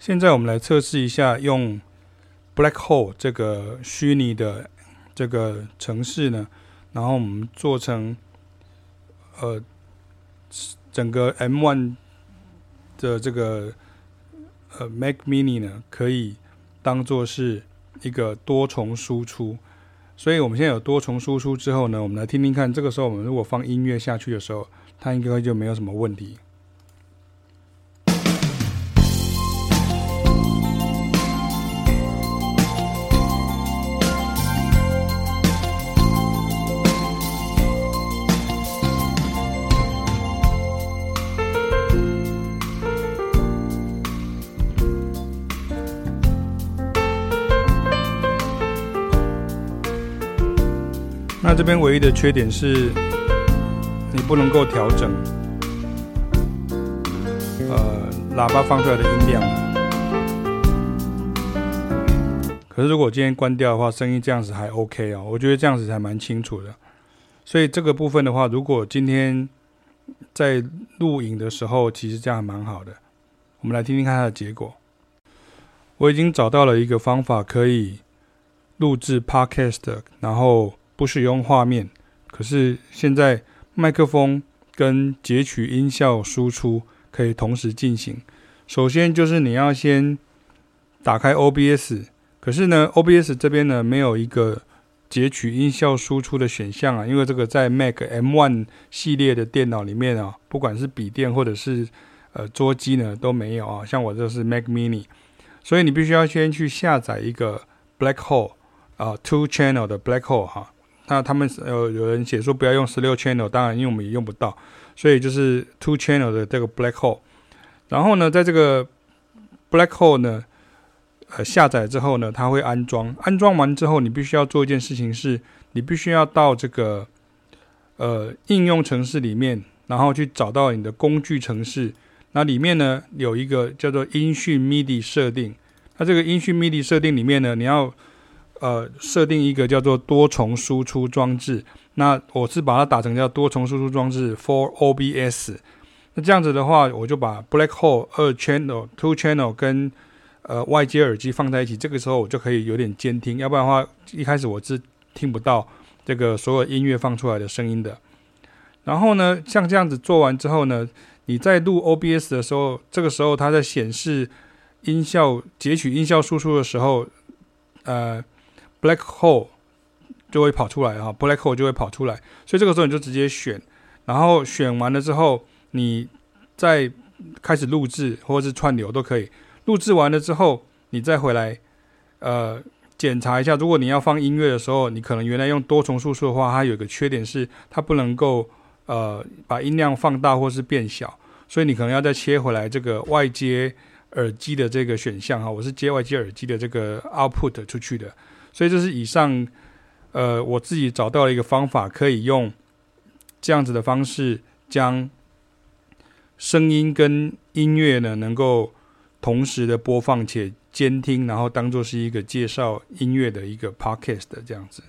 现在我们来测试一下用 Black Hole 这个虚拟的这个城市呢，然后我们做成呃整个 M1 的这个呃 Mac Mini 呢，可以当做是一个多重输出。所以我们现在有多重输出之后呢，我们来听听看，这个时候我们如果放音乐下去的时候，它应该就没有什么问题。那这边唯一的缺点是，你不能够调整，呃，喇叭放出来的音量。可是如果今天关掉的话，声音这样子还 OK 哦，我觉得这样子还蛮清楚的。所以这个部分的话，如果今天在录影的时候，其实这样还蛮好的。我们来听听看它的结果。我已经找到了一个方法，可以录制 Podcast，然后。不使用画面，可是现在麦克风跟截取音效输出可以同时进行。首先就是你要先打开 OBS，可是呢，OBS 这边呢没有一个截取音效输出的选项啊，因为这个在 Mac M1 系列的电脑里面啊，不管是笔电或者是呃桌机呢都没有啊。像我这是 Mac Mini，所以你必须要先去下载一个 Black Hole 啊，Two Channel 的 Black Hole 哈。那他们呃有人写说不要用十六 channel，当然因为我们也用不到，所以就是 two channel 的这个 black hole。然后呢，在这个 black hole 呢，呃下载之后呢，它会安装。安装完之后，你必须要做一件事情是，你必须要到这个呃应用程式里面，然后去找到你的工具程式。那里面呢有一个叫做音讯 MIDI 设定。那这个音讯 MIDI 设定里面呢，你要呃，设定一个叫做多重输出装置，那我是把它打成叫多重输出装置 for OBS。那这样子的话，我就把 Black Hole 二 channel、two channel 跟呃外接耳机放在一起，这个时候我就可以有点监听，要不然的话，一开始我是听不到这个所有音乐放出来的声音的。然后呢，像这样子做完之后呢，你在录 OBS 的时候，这个时候它在显示音效截取音效输出的时候，呃。Black hole 就会跑出来哈，Black hole 就会跑出来，所以这个时候你就直接选，然后选完了之后，你再开始录制或者是串流都可以。录制完了之后，你再回来呃检查一下，如果你要放音乐的时候，你可能原来用多重输出的话，它有一个缺点是它不能够呃把音量放大或是变小，所以你可能要再切回来这个外接耳机的这个选项哈，我是接外接耳机的这个 output 出去的。所以这是以上，呃，我自己找到了一个方法，可以用这样子的方式，将声音跟音乐呢，能够同时的播放且监听，然后当做是一个介绍音乐的一个 podcast 这样子。